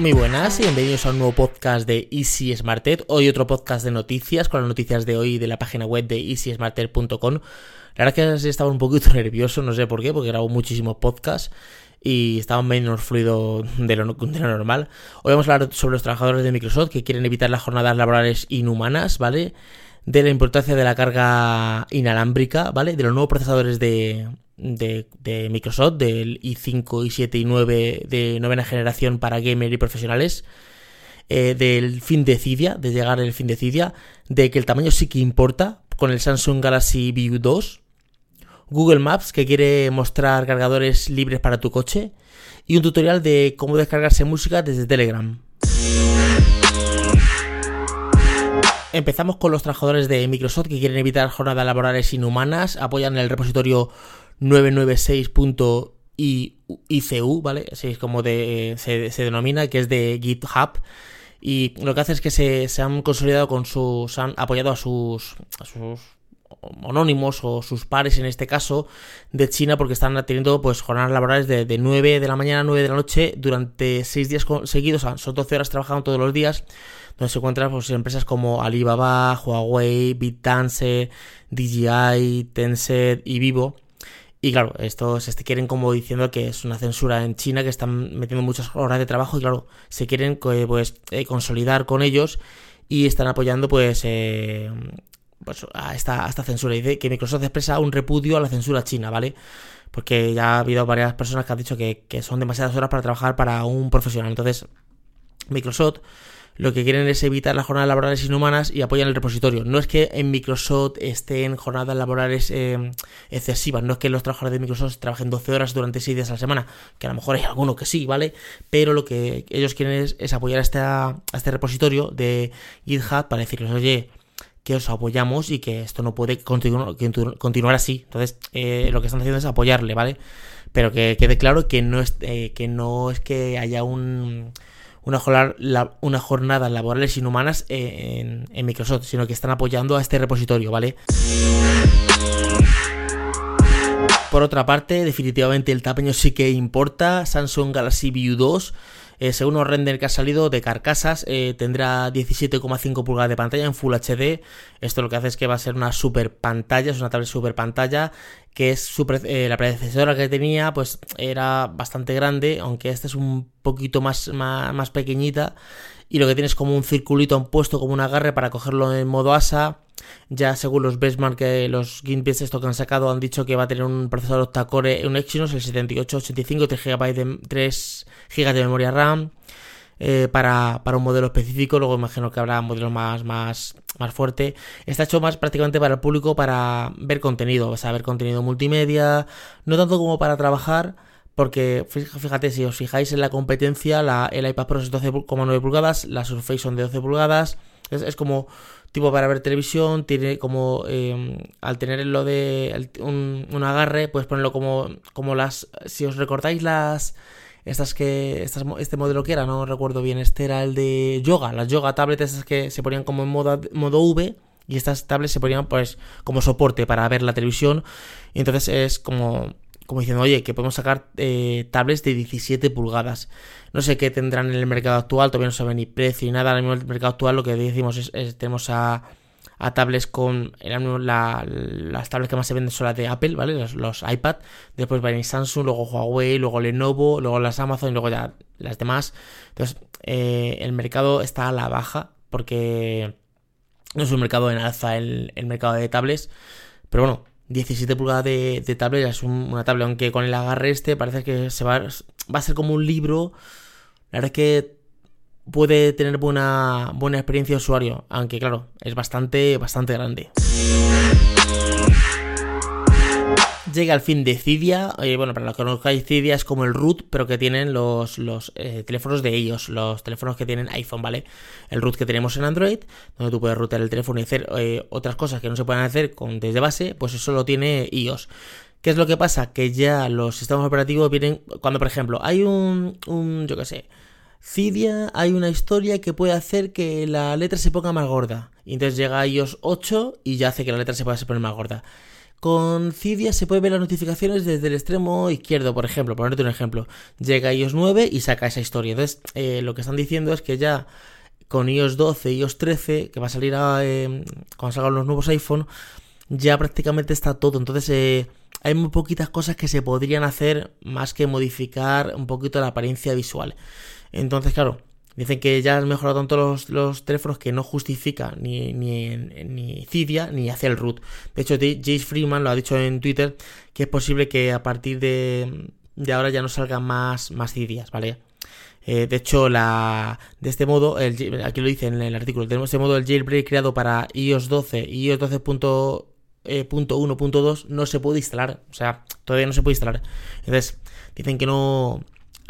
Muy buenas y bienvenidos a un nuevo podcast de Easy Smarted. Hoy otro podcast de noticias con las noticias de hoy de la página web de easysmarted.com. La verdad es que estaba un poquito nervioso, no sé por qué, porque grabo muchísimos podcasts y estaba menos fluido de lo, de lo, normal. Hoy vamos a hablar sobre los trabajadores de Microsoft que quieren evitar las jornadas laborales inhumanas, ¿vale? De la importancia de la carga inalámbrica, ¿vale? De los nuevos procesadores de, de, Microsoft, del i5, i7 y 9 de novena generación para gamer y profesionales, eh, del fin de Cydia, de llegar el fin de Cydia, de que el tamaño sí que importa con el Samsung Galaxy View 2, Google Maps que quiere mostrar cargadores libres para tu coche y un tutorial de cómo descargarse música desde Telegram. Empezamos con los trabajadores de Microsoft que quieren evitar jornadas laborales inhumanas, apoyan el repositorio 996.icu, ¿vale? Así es como de, se, denomina, que es de GitHub. Y lo que hace es que se, han consolidado con sus. han apoyado a sus. a sus anónimos o sus pares en este caso de China porque están teniendo pues jornadas laborales de, de 9 de la mañana a 9 de la noche durante 6 días seguidos, son 12 horas trabajando todos los días donde se encuentran pues, empresas como Alibaba, Huawei, BitDance, DJI, Tencent y Vivo y claro, estos se quieren como diciendo que es una censura en China, que están metiendo muchas horas de trabajo y claro, se quieren pues eh, consolidar con ellos y están apoyando pues, eh, pues a, esta, esta censura. Dice que Microsoft expresa un repudio a la censura china, ¿vale? Porque ya ha habido varias personas que han dicho que, que son demasiadas horas para trabajar para un profesional. Entonces, Microsoft lo que quieren es evitar las jornadas laborales inhumanas y apoyan el repositorio. No es que en Microsoft estén jornadas laborales eh, excesivas, no es que los trabajadores de Microsoft trabajen 12 horas durante 6 días a la semana, que a lo mejor hay alguno que sí, ¿vale? Pero lo que ellos quieren es, apoyar a, a este repositorio de GitHub para decirles, oye, que os apoyamos y que esto no puede continuar así. Entonces, eh, lo que están haciendo es apoyarle, ¿vale? Pero que quede claro que no es, eh, que, no es que haya un una, jornada, laborales inhumanas en, en Microsoft, sino que están apoyando a este repositorio, ¿vale? Por otra parte, definitivamente el tamaño sí que importa. Samsung Galaxy View 2 eh, según los render que ha salido de carcasas, eh, tendrá 17,5 pulgadas de pantalla en Full HD. Esto lo que hace es que va a ser una super pantalla, es una tablet super pantalla, que es eh, la predecesora que tenía, pues era bastante grande, aunque esta es un poquito más, más, pequeñita. Y lo que tiene es como un circulito puesto como un agarre para cogerlo en modo ASA. Ya según los benchmark que los Gimpets esto que han sacado han dicho que va a tener un procesador octa-core, un Exynos, el 7885, 3 GB de 3 GB de memoria RAM. Eh, para, un modelo específico, luego imagino que habrá modelos más, más, más fuerte. Está hecho más prácticamente para el público para ver contenido, o sea, ver contenido multimedia, no tanto como para trabajar, porque fíjate, si os fijáis en la competencia, la, el iPad Pro es 12,9 pulgadas, la Surface son de 12 pulgadas, es, como tipo para ver televisión, tiene como em, al tener lo de un, un, agarre, puedes ponerlo como, como las, si os recordáis las estas que estas, este modelo que era, no recuerdo bien, este era el de yoga, las yoga tablets esas que se ponían como en modo, V y estas tablets se ponían pues como soporte para ver la televisión y entonces es como como diciendo, oye, que podemos sacar eh, tablets de 17 pulgadas. No sé qué tendrán en el mercado actual, todavía no sabe ni precio ni nada. En el mercado actual lo que decimos es tenemos a a tablets con la, las tablets que más se venden son las de Apple, ¿vale? Los, iPad, después va Samsung, luego Huawei, luego Lenovo, luego las Amazon y luego ya las demás. Entonces, eh, el mercado está a la baja porque no es un mercado en alza el, el mercado de tablets, pero bueno, 17 pulgadas de, de tablet es una tablet, aunque con el agarre este parece que se va, va a ser como un libro. La verdad es que puede tener buena, buena experiencia de usuario, aunque claro, es bastante, bastante grande. Llega al fin de Cydia, eh, bueno, para los que no conozcáis, Cydia es como el root, pero que tienen los, los eh, teléfonos de ellos, los teléfonos que tienen iPhone, ¿vale? El root que tenemos en Android, donde tú puedes routear el teléfono y hacer eh, otras cosas que no se pueden hacer con, desde base, pues eso lo tiene iOS. ¿Qué es lo que pasa? Que ya los sistemas operativos vienen, cuando por ejemplo hay un, un yo qué sé, Cydia hay una historia que puede hacer que la letra se ponga más gorda. Y entonces llega a iOS 8 y ya hace que la letra se pueda poner más gorda. Con Cydia se puede ver las notificaciones desde el extremo izquierdo, por ejemplo, ponerte un ejemplo. Llega iOS 9 y saca esa historia. Entonces, eh, lo que están diciendo es que ya con iOS 12 y iOS 13, que va a salir a, eh, cuando salgan los nuevos iPhone, ya prácticamente está todo. Entonces, eh, hay muy poquitas cosas que se podrían hacer más que modificar un poquito la apariencia visual. Entonces, claro, Dicen que ya han mejorado tanto los, los teléfonos que no justifica ni, ni, ni Cydia ni hacia el root. De hecho, Jace Freeman lo ha dicho en Twitter que es posible que a partir de, de ahora ya no salgan más, más Cydias, ¿vale? Eh, de hecho, la, de este modo, aquí lo dice en el artículo, de este modo el jailbreak creado para iOS 12 y iOS 12.1.2 no se puede instalar. O sea, todavía no se puede instalar. Entonces, dicen que no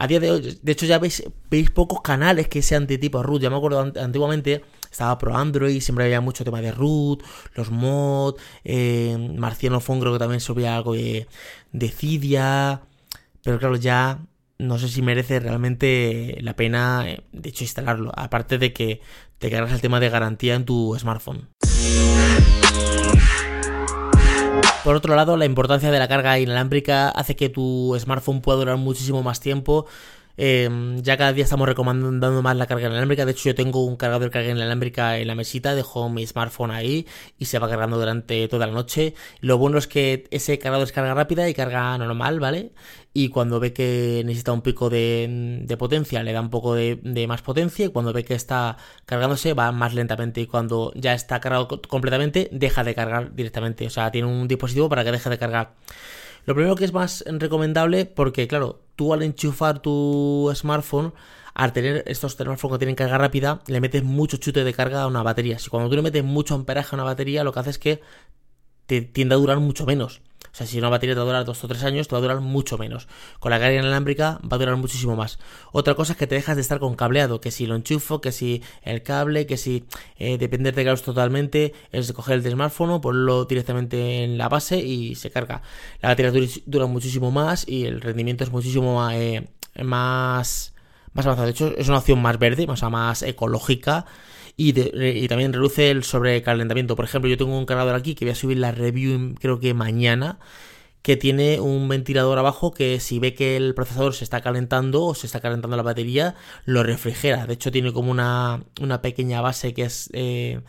a día de hoy, de hecho ya veis, veis pocos canales que sean de tipo root. Ya me acuerdo antiguamente estaba pro Android, siempre había mucho tema de root, los mods, eh, Marciano Fon creo que también subía algo de, de pero claro, ya no sé si merece realmente la pena, eh, de hecho, instalarlo. Aparte de que te cargas el tema de garantía en tu smartphone. Por otro lado, la importancia de la carga inalámbrica hace que tu smartphone pueda durar muchísimo más tiempo Em, ya cada día estamos recomendando más la carga inalámbrica. De hecho, yo tengo un cargador de carga inalámbrica en la mesita, dejo mi smartphone ahí y se va cargando durante toda la noche. Lo bueno es que ese cargador es carga rápida y carga normal, ¿vale? Y cuando ve que necesita un pico de, potencia, le da un poco de, más potencia. Y cuando ve que está cargándose, va más lentamente. Y cuando ya está cargado completamente, deja de cargar directamente. O sea, tiene un dispositivo para que deje de cargar. Lo primero que es más recomendable, porque claro, tú al enchufar tu smartphone, al tener estos smartphones que tienen carga rápida, le metes mucho chute de carga a una batería. Si cuando tú le metes mucho amperaje a una batería, lo que hace es que te tiende a durar mucho menos. Sea, si una batería te va a durar 2 o 3 años, te va a durar mucho menos. Con la carga inalámbrica va a durar muchísimo más. Otra cosa es que te dejas de estar con cableado, que si lo enchufo, que si el cable, que si eh, depender de cables totalmente, es coger el smartphone, ponerlo directamente en la base y se carga. La batería dura, muchísimo más y el rendimiento es muchísimo eh, más, más avanzado. De hecho, es una opción más verde, más, más ecológica y, también reduce el sobrecalentamiento. Por ejemplo, yo tengo un cargador aquí que voy a subir la review creo que mañana que tiene un ventilador abajo que si ve que el procesador se está calentando o se está calentando la batería, lo refrigera. De hecho, tiene como una, una pequeña base que es eh,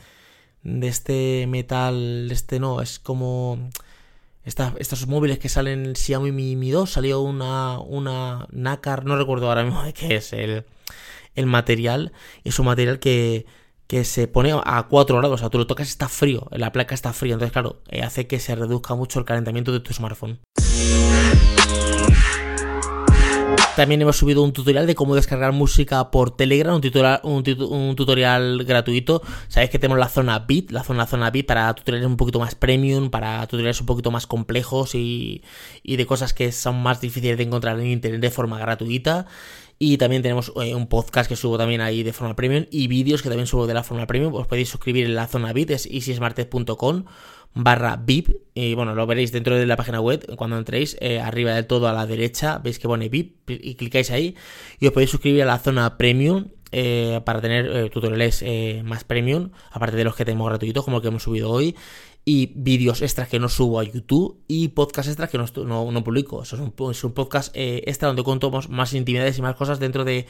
de este metal, este no, es como... estos móviles que salen Xiaomi Mi, Mi 2, salió una, una nácar, no recuerdo ahora mismo de qué es el, el material. Es un material que, que se pone a 4 grados, o sea, tú lo tocas está frío, la placa está fría, entonces claro, eh, hace que se reduzca mucho el calentamiento de tu smartphone. También hemos subido un tutorial de cómo descargar música por Telegram, un tutorial, gratuito. Sabéis que tenemos la zona VIP, la zona, zona VIP para tutoriales un poquito más premium, para tutoriales un poquito más complejos y, y de cosas que son más difíciles de encontrar en internet de forma gratuita. Y también tenemos eh, un podcast que subo también ahí de forma premium y vídeos que también subo de la forma premium. Os podéis suscribir en la zona VIP, es easysmartech.com barra VIP. Y bueno, lo veréis dentro de la página web cuando entréis. Eh, arriba del todo a la derecha veis que pone VIP y clicáis ahí. Y os podéis suscribir a la zona premium. Eh, para tener tutoriales más premium, aparte de los que tenemos gratuitos, como el que hemos subido hoy y vídeos extras que no subo a YouTube y podcast extras que no, no, publico. Eso es un, es un podcast eh, extra donde cuento más intimidades y más cosas dentro de,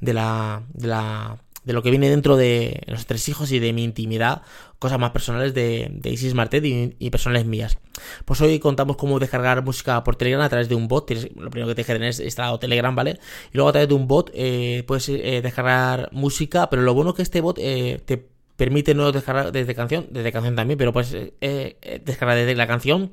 de, la, de, la, de lo que viene dentro de los tres hijos y de mi intimidad, cosas más personales de, de Isis Martet y, personales mías. Pues hoy contamos cómo descargar música por Telegram a través de un bot. lo primero que tienes que tener es instalado Telegram, ¿vale? Y luego a través de un bot eh, puedes eh, descargar música, pero lo bueno que este bot te permite no descargar desde canción, desde canción también, pero pues descargar desde la canción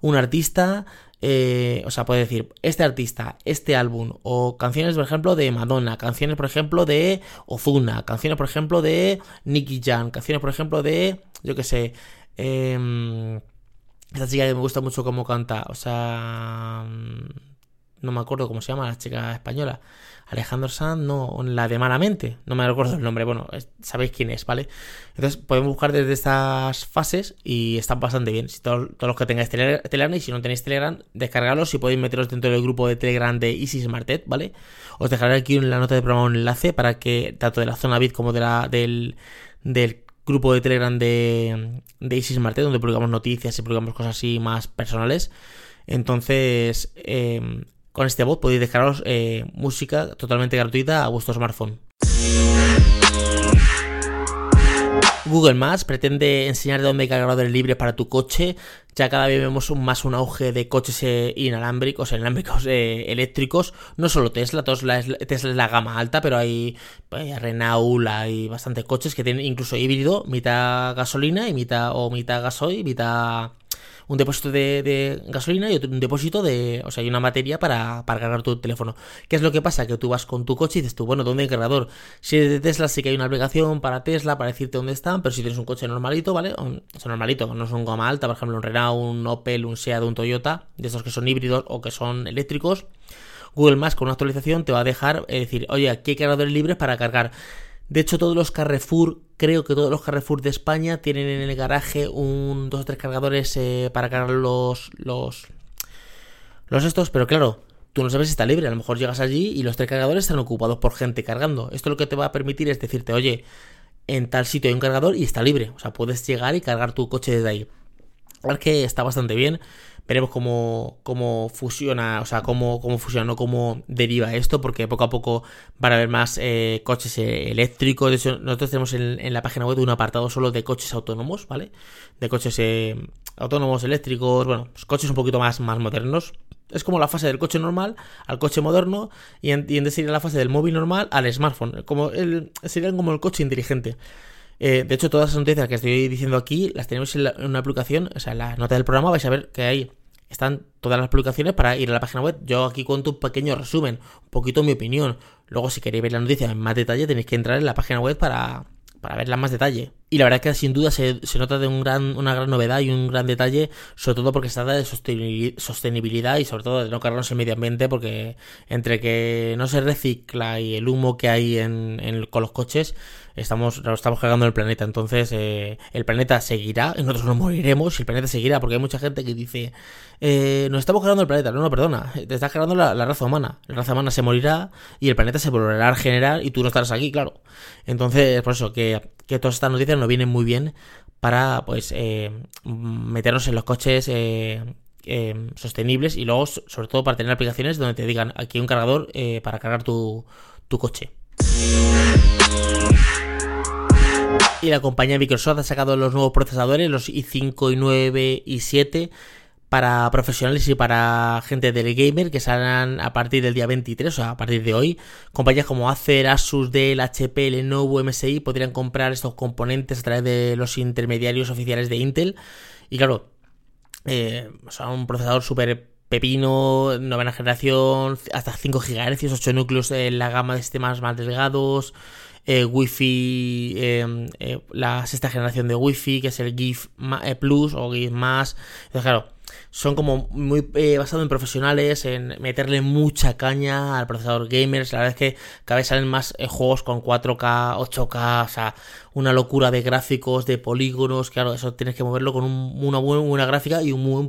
un artista, eh, o sea, puede decir este artista, este álbum, o canciones, por ejemplo, de Madonna, canciones, por ejemplo, de Ozuna, canciones, por ejemplo, de Nicky Jam, canciones, por ejemplo, de, yo qué sé, eh, esta chica me gusta mucho cómo canta, o sea, no me acuerdo cómo se llama la chica española. Alejandro Sanz, no, la de Malamente, no me recuerdo el nombre, bueno, sabéis quién es, ¿vale? Entonces podemos buscar desde estas fases y están bastante bien. Si todos, los que tengáis Telegram y si no tenéis Telegram, descargarlos y podéis meteros dentro del grupo de Telegram de Easy Smartet, ¿vale? Os dejaré aquí en la nota de programa un enlace para que tanto de la zona bit como de la, del, del grupo de Telegram de, de Isis Marte, donde publicamos noticias y publicamos cosas así más personales. Entonces, em, con este bot podéis dejaros eh, música totalmente gratuita a vuestro smartphone. Google Maps pretende enseñar de dónde hay cargadores libres para tu coche. Ya cada vez vemos más un auge de coches eh, inalámbricos, inalámbricos eh, eléctricos. No solo Tesla, Tesla es, es la gama alta, pero hay Renault, hay bastantes coches que tienen incluso híbrido, mitad gasolina y mitad o mitad gasoil, mitad un depósito de, gasolina y otro, un depósito de, o sea, hay una batería para, cargar tu teléfono. ¿Qué es lo que pasa? Que tú vas con tu coche y dices tú, bueno, ¿dónde hay cargador? Si es de Tesla sí que hay una aplicación para Tesla para decirte dónde están, pero si tienes un coche normalito, ¿vale? O, sea, normalito, no es un gama alta, por ejemplo, un Renault, un Opel, un Seat, un Toyota, de esos que son híbridos o que son eléctricos, Google Maps con una actualización te va a dejar eh, decir, oye, aquí hay cargadores libres para cargar. De hecho, todos los Carrefour, creo que todos los Carrefour de España tienen en el garaje un dos o tres cargadores eh, para cargar los, los, los estos, pero claro, tú no sabes si está libre. A lo mejor llegas allí y los tres cargadores están ocupados por gente cargando. Esto lo que te va a permitir es decirte, oye, en tal sitio hay un cargador y está libre. O sea, puedes llegar y cargar tu coche desde ahí. La que está bastante bien veremos cómo, cómo fusiona, o sea, cómo, cómo fusiona, no cómo deriva esto, porque poco a poco van a haber más eh, coches eh, eléctricos. De hecho, nosotros tenemos en, la página web un apartado solo de coches autónomos, ¿vale? De coches eh, autónomos, eléctricos, bueno, pues coches un poquito más, más modernos. Es como la fase del coche normal al coche moderno y en, y sería la fase del móvil normal al smartphone. Como el, serían como el coche inteligente. de hecho, todas las noticias que estoy diciendo aquí las tenemos en, en, una aplicación, o sea, en la nota del programa vais a ver que hay están todas las publicaciones para ir a la página web. Yo aquí cuento un pequeño resumen, un poquito mi opinión. Luego, si queréis ver la noticia en más detalle, tenéis que entrar en la página web para, para verla en más detalle. Y la verdad es que sin duda se, nota de un gran, una gran novedad y un gran detalle, sobre todo porque se trata de sostenibilidad y sobre todo de no cargarnos el medio ambiente, porque entre que no se recicla y el humo que hay en, con los coches, estamos, nos estamos cargando el planeta. Entonces, eh, el planeta seguirá, nosotros no moriremos, y el planeta seguirá, porque hay mucha gente que dice, eh, nos estamos cargando el planeta. No, no, perdona, te estás cargando la, raza humana. La raza humana se morirá y el planeta se volverá a regenerar y tú no estarás aquí, claro. Entonces, por eso que, que todas estas noticias nos vienen muy bien para, pues, eh, meternos en los coches. sostenibles y luego sobre todo para tener aplicaciones donde te digan aquí hay un cargador para cargar tu, tu coche. Y la compañía Microsoft ha sacado los nuevos procesadores, los i5, i9 y 7 para profesionales y para gente del gamer que saldrán a partir del día 23, o sea, a partir de hoy. Compañías como Acer, Asus, Dell, HP, Lenovo, MSI podrían comprar estos componentes a través de los intermediarios oficiales de Intel. Y claro, eh, o sea, un procesador súper pepino, novena generación, hasta 5 GHz, 8 núcleos en la gama de sistemas más delgados, eh, Wi-Fi, em, eh, la sexta generación de Wi-Fi, que es el GIF eh, Plus o GIF más. Entonces, claro, son como muy eh, basados en profesionales, en meterle mucha caña al procesador gamers. La verdad es que cada vez salen más juegos con 4K, 8K, o sea, una locura de gráficos, de polígonos. Claro, eso tienes que moverlo con una buena, gráfica y un muy,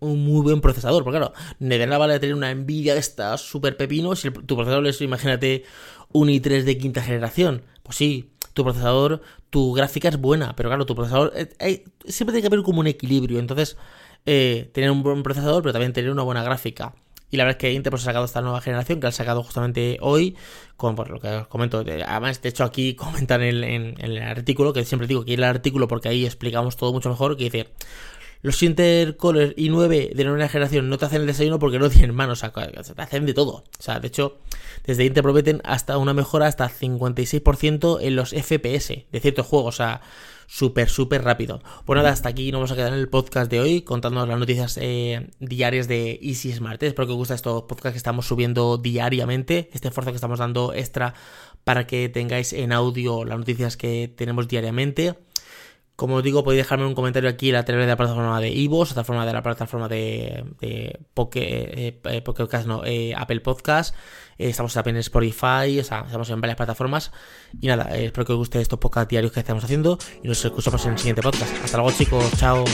un buen procesador. Porque claro, de nada vale tener una Nvidia de estas super pepinos si tu procesador es, imagínate, un i3 de quinta generación. Pues sí, tu procesador, tu gráfica es buena, pero claro, tu procesador, eh, siempre tiene que haber como un equilibrio. Entonces, eh, tener un buen procesador, pero también tener una buena gráfica. Y la verdad es que Intel pues, ha sacado esta nueva generación, que ha sacado justamente hoy, con por lo que os comento. Además, de hecho, aquí comentan en, en, el artículo, que siempre digo que el artículo porque ahí explicamos todo mucho mejor, que dice los Intercolor i9 de nueva generación no te hacen el desayuno porque no tienen manos, o sea, te hacen de todo. O sea, de hecho, desde Intel prometen hasta una mejora hasta 56% en los FPS de ciertos juegos, o sea, súper, súper rápido. Pues nada, hasta aquí nos vamos a quedar en el podcast de hoy contándonos las noticias eh, diarias de Easy Smart. Espero que os guste estos podcasts que estamos subiendo diariamente, este esfuerzo que estamos dando extra para que tengáis en audio las noticias que tenemos diariamente. Como os digo, podéis dejarme un comentario aquí a través de la plataforma de Ivos, a de la plataforma de, de Poke, eh, no, eh, Apple Podcast. Eh, estamos también en Spotify, o sea, estamos en varias plataformas. Y nada, espero que os guste estos podcasts diarios que estamos haciendo. Y nos escuchamos en el siguiente podcast. Hasta luego, chicos. Chao.